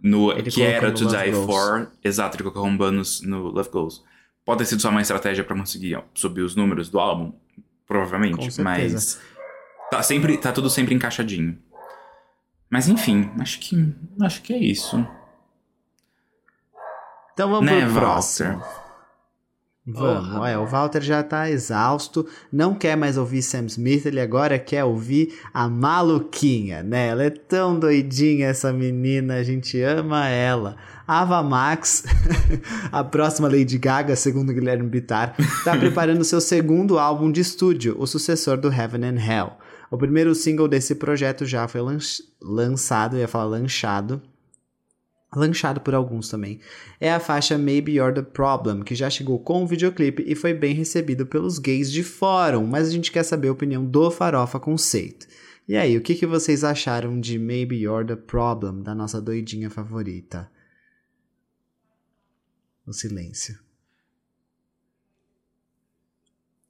no ele que era To Die Goals. For. Exato, ele colocou bônus no Love Goals. Pode ter sido só uma estratégia para conseguir subir os números do álbum. Provavelmente. Mas. Tá, sempre, tá tudo sempre encaixadinho. Mas enfim, acho que. Acho que é isso. Então vamos né, pro próximo. Vamos, oh, é, o Walter já tá exausto, não quer mais ouvir Sam Smith, ele agora quer ouvir a maluquinha, né? Ela é tão doidinha essa menina, a gente ama ela. Ava Max, a próxima Lady Gaga, segundo Guilherme Bittar, tá preparando seu segundo álbum de estúdio, o sucessor do Heaven and Hell. O primeiro single desse projeto já foi lançado, ia falar lanchado, lanchado por alguns também, é a faixa Maybe You're the Problem, que já chegou com o videoclipe e foi bem recebido pelos gays de fórum, mas a gente quer saber a opinião do Farofa Conceito. E aí, o que, que vocês acharam de Maybe You're the Problem, da nossa doidinha favorita? O silêncio.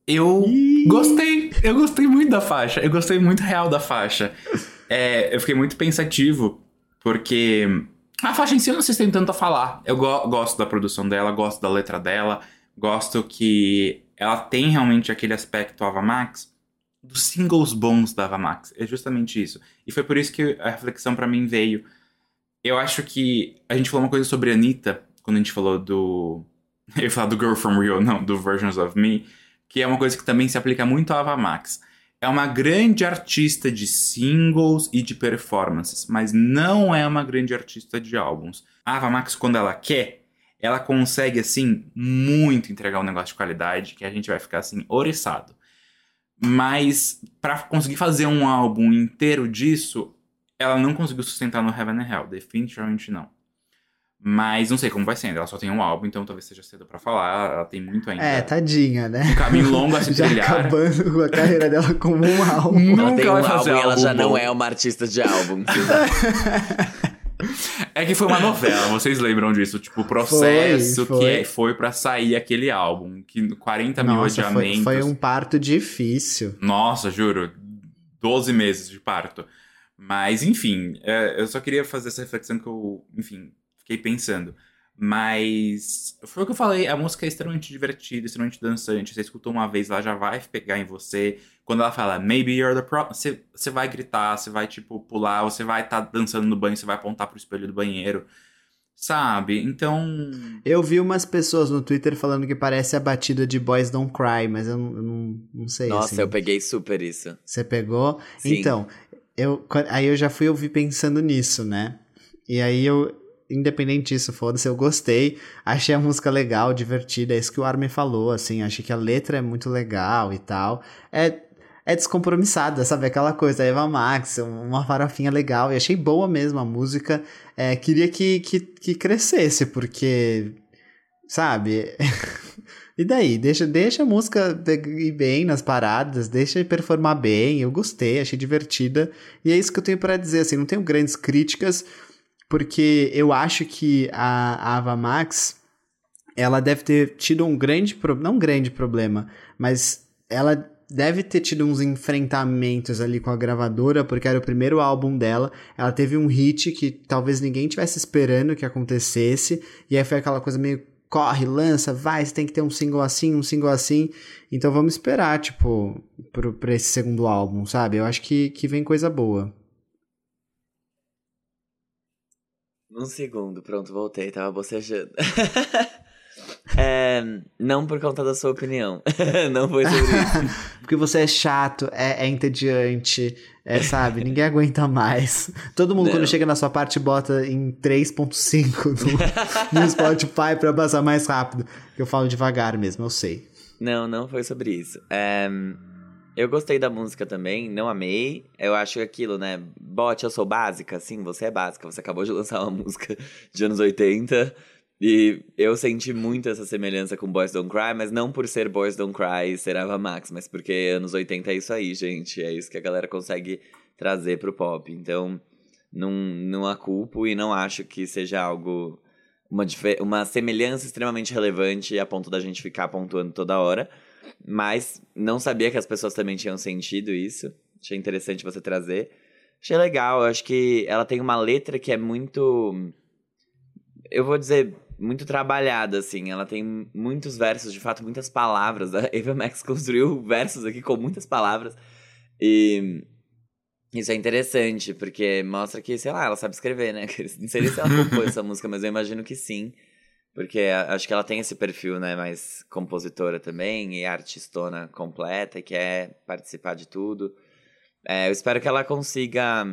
Eu gostei, eu gostei muito da faixa, eu gostei muito real da faixa. É, eu fiquei muito pensativo, porque a faixa em si eu não sei se tem tanto a falar. Eu go gosto da produção dela, gosto da letra dela, gosto que ela tem realmente aquele aspecto Ava Max dos singles bons da Ava Max. É justamente isso. E foi por isso que a reflexão para mim veio. Eu acho que a gente falou uma coisa sobre a Anitta, quando a gente falou do. Eu ia falar do Girl From Rio, não, do Versions of Me, que é uma coisa que também se aplica muito à Ava Max é uma grande artista de singles e de performances, mas não é uma grande artista de álbuns. A Ava Max, quando ela quer, ela consegue, assim, muito entregar um negócio de qualidade que a gente vai ficar, assim, oriçado. Mas, para conseguir fazer um álbum inteiro disso, ela não conseguiu sustentar no Heaven and Hell, definitivamente não. Mas não sei como vai ser ainda. Ela só tem um álbum, então talvez seja cedo para falar. Ela tem muito ainda. É, tadinha, né? Um caminho longo a se já trilhar. acabando a carreira dela como um álbum. Nunca ela tem um vai fazer álbum, álbum ela já bom. não é uma artista de álbum. é que foi uma novela, vocês lembram disso? Tipo, o processo foi, foi. que foi para sair aquele álbum. Que 40 Nossa, mil adiamentos. Foi, foi um parto difícil. Nossa, juro. 12 meses de parto. Mas, enfim, é, eu só queria fazer essa reflexão que eu, enfim, fiquei pensando. Mas foi o que eu falei, a música é extremamente divertida, extremamente dançante. Você escutou uma vez, ela já vai pegar em você. Quando ela fala, maybe you're the problem, você, você vai gritar, você vai, tipo, pular, você vai estar tá dançando no banho, você vai apontar pro espelho do banheiro. Sabe? Então. Eu vi umas pessoas no Twitter falando que parece a batida de Boys Don't Cry, mas eu não, eu não, não sei. Nossa, assim. eu peguei super isso. Você pegou? Sim. Então, eu, aí eu já fui ouvir pensando nisso, né? E aí eu, independente disso, foda-se, eu gostei. Achei a música legal, divertida, é isso que o Armin falou, assim, achei que a letra é muito legal e tal. É, é descompromissada, sabe? Aquela coisa, Eva Max, uma farofinha legal, e achei boa mesmo a música. É, queria que, que, que crescesse, porque, sabe? E daí? Deixa, deixa a música ir bem nas paradas, deixa performar bem. Eu gostei, achei divertida. E é isso que eu tenho para dizer. Assim, não tenho grandes críticas porque eu acho que a, Ava Max ela deve ter tido um grande problema, não um grande problema, mas ela deve ter tido uns enfrentamentos ali com a gravadora, porque era o primeiro álbum dela. Ela teve um hit que talvez ninguém tivesse esperando que acontecesse, e aí foi aquela coisa meio corre, lança, vai, você tem que ter um single assim, um single assim. Então vamos esperar, tipo, pro, pra esse segundo álbum, sabe? Eu acho que, que vem coisa boa. Um segundo, pronto, voltei, tava bocejando. É, não por conta da sua opinião. não foi sobre isso. Porque você é chato, é, é entediante, é, sabe? Ninguém aguenta mais. Todo mundo, Não. quando chega na sua parte, bota em 3.5 no, no Spotify pra passar mais rápido. Eu falo devagar mesmo, eu sei. Não, não foi sobre isso. É, eu gostei da música também, não amei. Eu acho aquilo, né? Bote, eu sou básica. Sim, você é básica. Você acabou de lançar uma música de anos 80. E eu senti muito essa semelhança com Boys Don't Cry, mas não por ser Boys Don't Cry e ser Ava Max, mas porque anos 80 é isso aí, gente. É isso que a galera consegue trazer pro pop. Então, não, não a culpo e não acho que seja algo. Uma, uma semelhança extremamente relevante a ponto da gente ficar pontuando toda hora. Mas não sabia que as pessoas também tinham sentido isso. Achei interessante você trazer. Achei legal, eu acho que ela tem uma letra que é muito. Eu vou dizer, muito trabalhada, assim. Ela tem muitos versos, de fato, muitas palavras. A Ava Max construiu versos aqui com muitas palavras. E isso é interessante, porque mostra que, sei lá, ela sabe escrever, né? Não sei se ela compôs essa música, mas eu imagino que sim. Porque acho que ela tem esse perfil, né? Mais compositora também e artistona completa, e quer participar de tudo. É, eu espero que ela consiga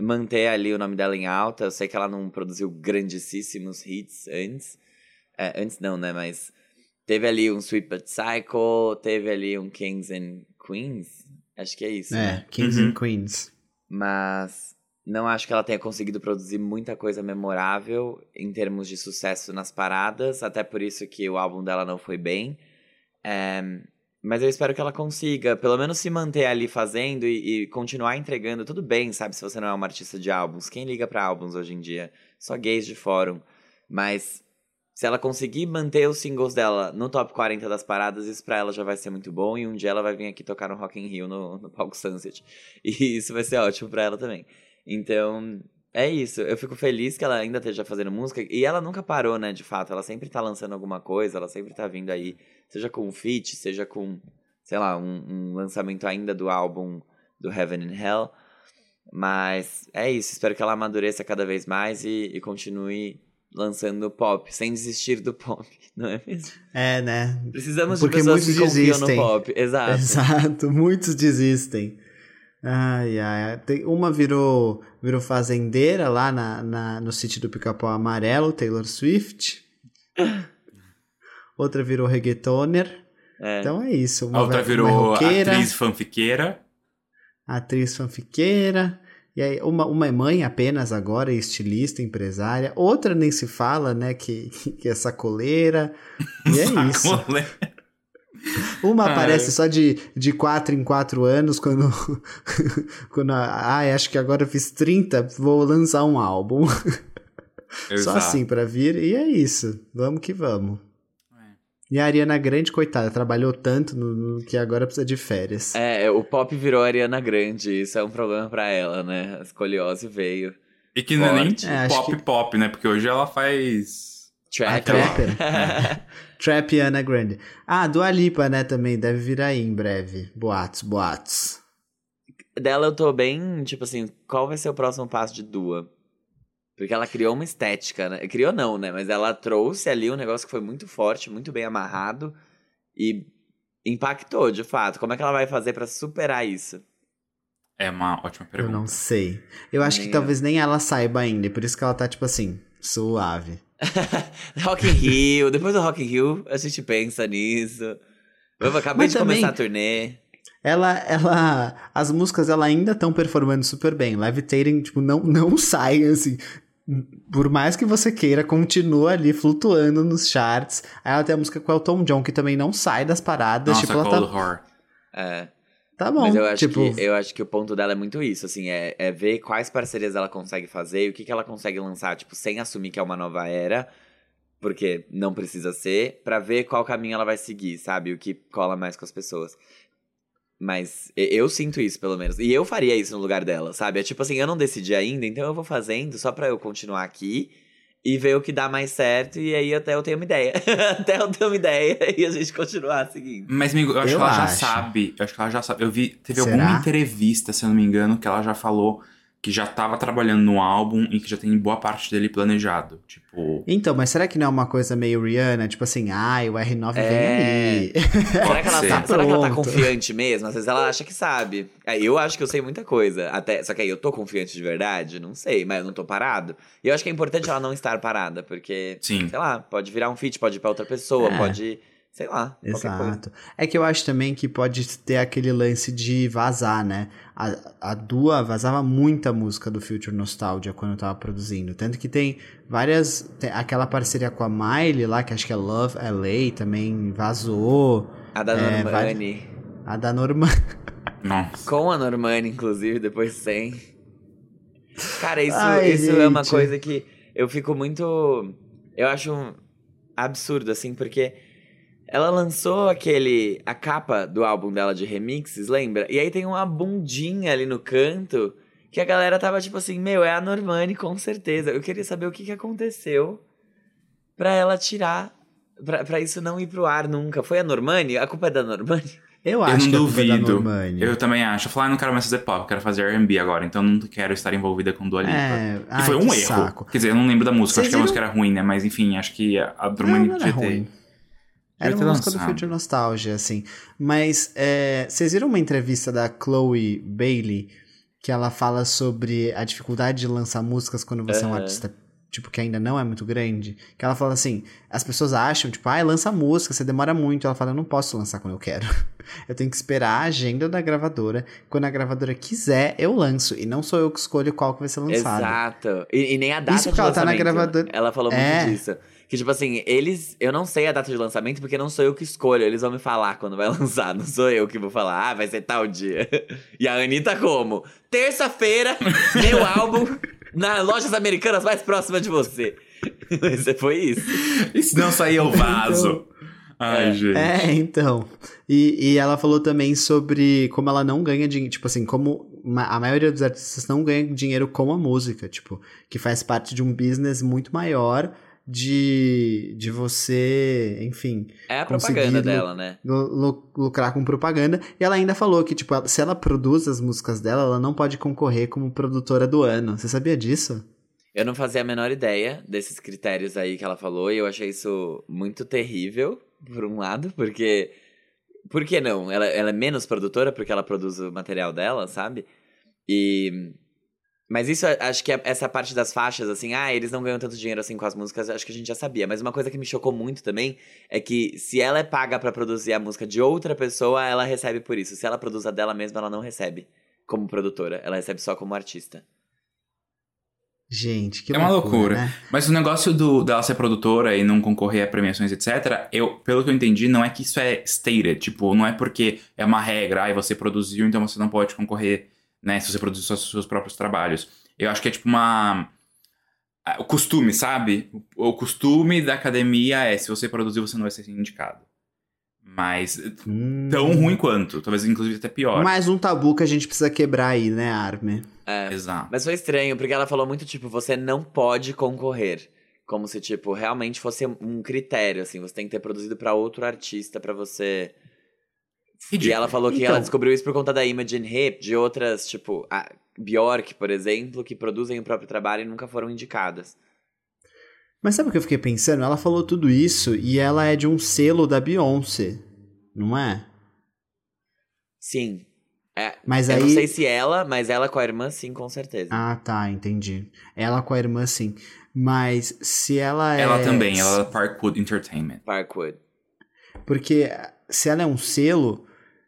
manter ali o nome dela em alta. Eu sei que ela não produziu grandíssimos hits antes. É, antes não, né? Mas teve ali um Sweet But Psycho, teve ali um Kings and Queens. Acho que é isso. né? É, Kings Uhum. and Queens. Mas não acho que ela tenha conseguido produzir muita coisa memorável em termos de sucesso nas paradas, até por isso que o álbum dela não foi bem. É, mas eu espero que ela consiga, pelo menos se manter ali fazendo e, e continuar entregando. Tudo bem, sabe, se você não é uma artista de álbuns. Quem liga pra álbuns hoje em dia? Só gays de fórum. Mas se ela conseguir manter os singles dela no top 40 das paradas, isso pra ela já vai ser muito bom. E um dia ela vai vir aqui tocar no Rock in Rio, no, no palco Sunset. E isso vai ser ótimo pra ela também. Então, é isso. Eu fico feliz que ela ainda esteja fazendo música. E ela nunca parou, né, de fato. Ela sempre tá lançando alguma coisa, ela sempre tá vindo aí. Seja com um feat, seja com, sei lá, um, um lançamento ainda do álbum do Heaven and Hell. Mas é isso. Espero que ela amadureça cada vez mais e, e continue lançando pop, sem desistir do pop, não é mesmo? É, né? Precisamos Porque de pessoas muitos que confiam desistem. no pop. Exato. Exato, muitos desistem. Ai, ai. Tem, uma virou, virou fazendeira lá na, na- no sítio do Pica-Pau Amarelo, Taylor Swift. Outra virou reggaetoner. É. Então é isso. A Uma outra vai- uma virou roqueira, atriz fanfiqueira. atriz fanfiqueira. E aí, uma, uma é mãe apenas agora, estilista, empresária. Outra nem se fala, né? Que, que é sacoleira. E é isso. Uma Ai. aparece só de, de quatro em quatro anos, quando. quando ah, acho que agora eu fiz 30, vou lançar um álbum. Só Exato. assim pra vir, e é isso. Vamos que vamos. É. E a Ariana Grande, coitada, trabalhou tanto no, no que agora precisa de férias. É, o pop virou Ariana Grande, isso é um problema pra ela, né? A escoliose veio. E que não é nem. É, pop que- pop, né? Porque hoje ela faz. Trapper. É. Trap Ariana Grande. Ah, Dua Lipa, né, também, deve vir aí em breve. Boatos, boatos. Dela eu tô bem, tipo assim, qual vai ser o próximo passo de Dua? Porque ela criou uma estética, né? Criou não, né? Mas ela trouxe ali um negócio que foi muito forte, muito bem amarrado e impactou, de fato. Como é que ela vai fazer pra superar isso? É uma ótima Eu pergunta. não sei. Eu acho Nem que eu. talvez nem ela saiba ainda, por isso que ela tá, tipo assim, suave. Rock in Rio, depois do Rock in Rio, a gente pensa nisso. Eu acabei Mas de também- começar a turnê. Ela, ela, as músicas ela ainda estão performando super bem. Levitating, tipo, não, não sai, assim. Por mais que você queira, continua ali flutuando nos charts. Aí ela tem a música com o Elton John, que também não sai das paradas. Nossa, tipo, ela Cold tá, Horror. É. tá bom. Mas eu acho, tipo, que, eu acho que o ponto dela é muito isso, assim, é, é ver quais parcerias ela consegue fazer e o que, que ela consegue lançar, tipo, sem assumir que é uma nova era, porque não precisa ser, pra ver qual caminho ela vai seguir, sabe? O que cola mais com as pessoas. Mas eu sinto isso, pelo menos. E eu faria isso no lugar dela, sabe? É tipo assim, eu não decidi ainda, então eu vou fazendo só pra eu continuar aqui e ver o que dá mais certo, e aí até eu tenho uma ideia. até eu ter uma ideia e a gente continuar seguindo. Mas, amigo, eu acho Eu que ela já acho. sabe. Eu acho que ela já sabe. Eu vi. Teve Será? alguma entrevista, se eu não me engano, que ela já falou que já tava trabalhando no álbum e que já tem boa parte dele planejado. Tipo. Então, mas será que não é uma coisa meio Rihanna? Tipo assim, ai, o R9 É. vem aí. Será que, ela tá, será que ela tá confiante mesmo? Às vezes ela acha que sabe. É, eu acho que eu sei muita coisa. Até, só que aí eu tô confiante de verdade? Não sei, mas eu não tô parado. E eu acho que é importante ela não estar parada, porque, Sim. sei lá, pode virar um feat, pode ir pra outra pessoa, É. pode. Sei lá. Exato. É que eu acho também que pode ter aquele lance de vazar, né? A, a Dua vazava muita música do Future Nostalgia quando eu tava produzindo. Tanto que tem várias. tem aquela parceria com a Miley lá, que acho que é Love LA, também vazou. A da É, Normani. A da Norma. Nossa. Com a Normani, inclusive, depois sem. Cara, isso, Ai, isso é uma coisa que eu fico muito. Eu acho um absurdo, assim, porque ela lançou aquele. a capa do álbum dela de remixes, lembra? E aí tem uma bundinha ali no canto que a galera tava tipo assim: meu, é a Normani, com certeza. Eu queria saber o que, que aconteceu pra ela tirar. Pra, pra isso não ir pro ar nunca. Foi a Normani? A culpa é da Normani? Eu Eu acho não que a culpa é da duvido. Normani. Eu também acho. Eu falei, ah, não quero mais fazer pop, quero fazer R&B agora, então não quero estar envolvida com Dua Lipa. É, que ai, foi um que erro. saco. Quer dizer, eu não lembro da música, Vocês acho que a viram- música era ruim, né? Mas enfim, acho que a Não, Drummond não podia ter. ruim. Era uma música do lançado. Future Nostalgia, assim. Mas é, vocês viram uma entrevista da Chloe Bailey que ela fala sobre a dificuldade de lançar músicas quando você é um Aham. artista, tipo, que ainda não é muito grande? Que ela fala assim, as pessoas acham, tipo, ah, lança música, você demora muito. Ela fala, eu não posso lançar quando eu quero. Eu tenho que esperar a agenda da gravadora. Quando a gravadora quiser, eu lanço. E não sou eu que escolho qual que vai ser lançado. Exato. E, e nem a data Isso porque ela tá na lançamento. gravadora- Ela falou É. muito disso. Que, tipo assim, eles. Eu não sei a data de lançamento porque não sou eu que escolho. Eles vão me falar quando vai lançar. Não sou eu que vou falar, ah, vai ser tal dia. E a Anitta como? Terça-feira, meu álbum nas lojas americanas mais próximas de você. Isso foi isso. E se não sair eu vazo? Ai, É. gente. É, então. E, e ela falou também sobre como ela não ganha dinheiro. Tipo assim, como a maioria dos artistas não ganha dinheiro com a música. Tipo, que faz parte de um business muito maior de, de você, enfim, É a propaganda dela, né? lu- lu- lucrar com propaganda. E ela ainda falou que, tipo, se ela produz as músicas dela, ela não pode concorrer como produtora do ano. Você sabia disso? Eu não fazia a menor ideia desses critérios aí que ela falou e eu achei isso muito terrível, por um lado, porque. Por que não? Ela, ela é menos produtora porque ela produz o material dela, sabe? E. Mas isso, acho que é essa parte das faixas, assim, ah, eles não ganham tanto dinheiro assim com as músicas, acho que a gente já sabia. Mas uma coisa que me chocou muito também é que se ela é paga pra produzir a música de outra pessoa, ela recebe por isso. Se ela produz a dela mesma, ela não recebe como produtora, ela recebe só como artista. Gente, que É uma loucura, loucura. né? Mas o negócio do, dela ser produtora e não concorrer a premiações, etc., eu, pelo que eu entendi, não é que isso é stated. Tipo, não é porque é uma regra, aí você produziu, então você não pode concorrer, né? Se você produziu seus, seus próprios trabalhos. Eu acho que é tipo uma. O costume, sabe? O, costume da academia é: se você produziu, você não vai ser indicado. Mas Hum. tão ruim quanto. Talvez, inclusive, até pior. Mais um tabu que a gente precisa quebrar aí, né, Armin? É. Exato. Mas foi estranho, porque ela falou muito, tipo, você não pode concorrer. Como se, tipo, realmente fosse um critério, assim. Você tem que ter produzido pra outro artista pra você... E Ridículo. ela falou que Então. ela descobriu isso por conta da Imogen Heap, de outras, tipo, a Bjork, por exemplo, que produzem o próprio trabalho e nunca foram indicadas. Mas sabe o que eu fiquei pensando? Ela falou tudo isso e ela é de um selo da Beyoncé, não é? Sim. É, Mas eu aí. não sei se ela, mas ela com a irmã, sim, com certeza. Ah, tá, entendi. Ela com a irmã, sim. Mas se ela é. Ela também, ela é Parkwood Entertainment. Parkwood. Porque se ela é um selo,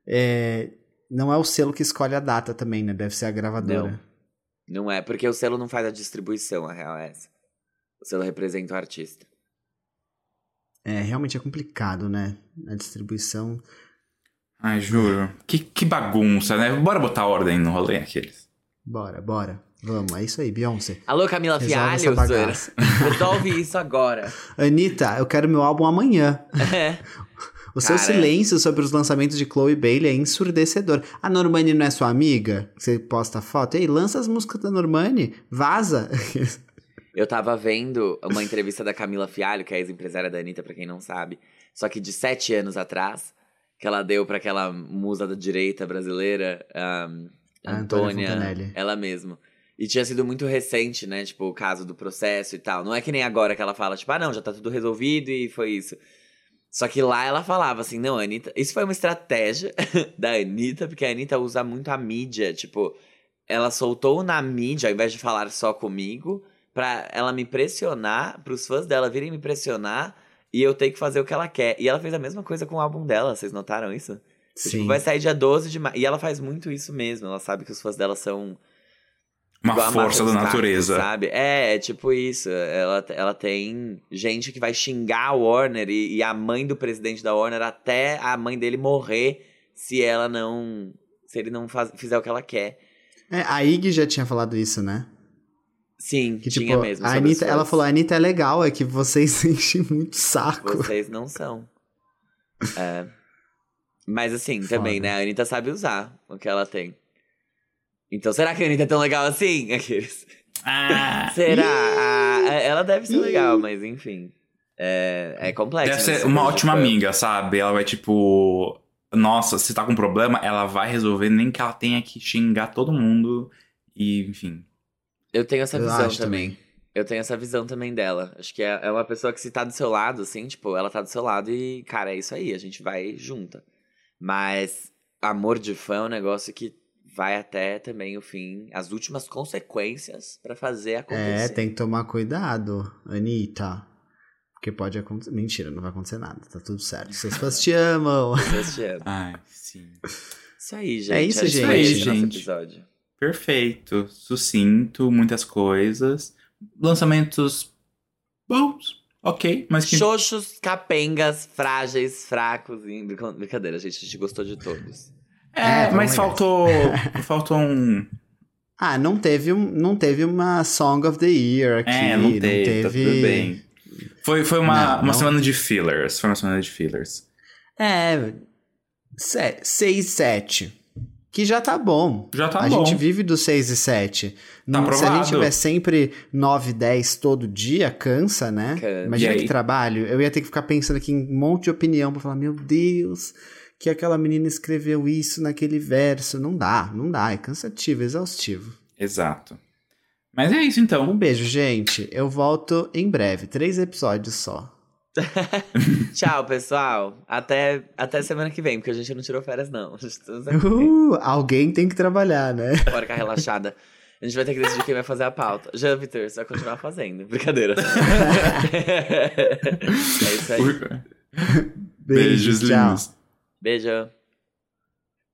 é, não é o selo que escolhe a data também, né? Deve ser a gravadora. Não é, porque o selo não faz a distribuição, a real é essa. O selo representa o artista. É, realmente é complicado, né? A distribuição. Ai, juro. Que, que bagunça, né? Bora botar ordem no rolê aqueles. Bora, bora. Vamos, é isso aí, Beyoncé. Alô, Camila Fialho. Resolve isso agora. Anitta, eu quero meu álbum amanhã. É. O seu Cara, silêncio sobre os lançamentos de Chloe Bailey é ensurdecedor. A Normani não é sua amiga? Você posta foto? Ei, lança as músicas da Normani. Vaza. Eu tava vendo uma entrevista da Camila Fialho, que é a ex-empresária da Anitta, pra quem não sabe. Só que de sete anos atrás, que ela deu pra aquela musa da direita brasileira, um, A Antônia Antônia, ela mesma. E tinha sido muito recente, né? Tipo, o caso do processo e tal. Não é que nem agora que ela fala, tipo, ah, não, já tá tudo resolvido e foi isso. Só que lá ela falava assim, não, Anitta. Isso foi uma estratégia da Anitta, porque a Anitta usa muito a mídia. Tipo, ela soltou na mídia, ao invés de falar só comigo, pra ela me pressionar, pros fãs dela virem me pressionar e eu ter que fazer o que ela quer. E ela fez a mesma coisa com o álbum dela, vocês notaram isso? Sim. Tipo, vai sair dia 12 de maio. E ela faz muito isso mesmo. Ela sabe que os fãs dela são. Uma força Marta da natureza. Sabe? É, é tipo isso. Ela, ela tem gente que vai xingar a Warner e, e a mãe do presidente da Warner até a mãe dele morrer se ela não. Se ele não faz- fizer o que ela quer. É, a Iggy já tinha falado isso, né? Sim, Que tinha tipo, mesmo. a Anitta, ela falou, a Anitta é legal, é que vocês enchem muito saco. Vocês não são. É. Mas assim, também, Foda. né? A Anitta sabe usar o que ela tem. Então, será que a Anitta é tão legal assim? Aqueles. Ah, Será? Ah, ela deve ser legal, mas enfim. É, é complexo. Deve né, ser uma ótima amiga, sabe? Ela vai tipo. Nossa, se tá com problema, ela vai resolver, nem que ela tenha que xingar todo mundo. E, enfim. Eu tenho essa Eu visão acho também. Eu tenho essa visão também dela. Acho que é, é uma pessoa que se tá do seu lado, assim, tipo, ela tá do seu lado e, cara, é isso aí, a gente vai junta. Mas amor de fã é um negócio que vai até também o fim, as últimas consequências pra fazer acontecer. É, tem que tomar cuidado, Anitta. Porque pode acontecer. Mentira, não vai acontecer nada. Tá tudo certo. Seus fãs te amam. Deus te ama. Ai, sim. Isso aí, gente. É isso, que gente. É, nosso gente. episódio. Perfeito. Sucinto, muitas coisas. Lançamentos bons, ok, mas que. Xoxos, capengas, frágeis, fracos e brinca- brincadeira, gente. A gente gostou de todos. É, É, mas faltou. faltou um. Ah, não teve, não teve uma Song of the Year aqui. É, não teve, tá tudo bem. Foi, foi uma, Não, uma não. semana de fillers. Foi uma semana de fillers. É, 6 7. Que já tá bom. Já tá a bom. gente vive do 6 e 7. Tá se a gente tiver sempre 9 10 todo dia, cansa, né? Imagina E que trabalho. Eu ia ter que ficar pensando aqui em um monte de opinião pra falar, meu Deus, que aquela menina escreveu isso naquele verso. Não dá, não dá. É cansativo, exaustivo. Exato. Mas é isso então. Um beijo, gente. Eu volto em breve. Três episódios só. Tchau, pessoal. Até, até semana que vem, porque a gente não tirou férias, não. Uh, alguém tem que trabalhar, né? Bora ficar relaxada. A gente vai ter que decidir quem vai fazer a pauta. Já, Vitor, você vai continuar fazendo. Brincadeira. é isso aí. Beijos tchau. lindos. Beijo.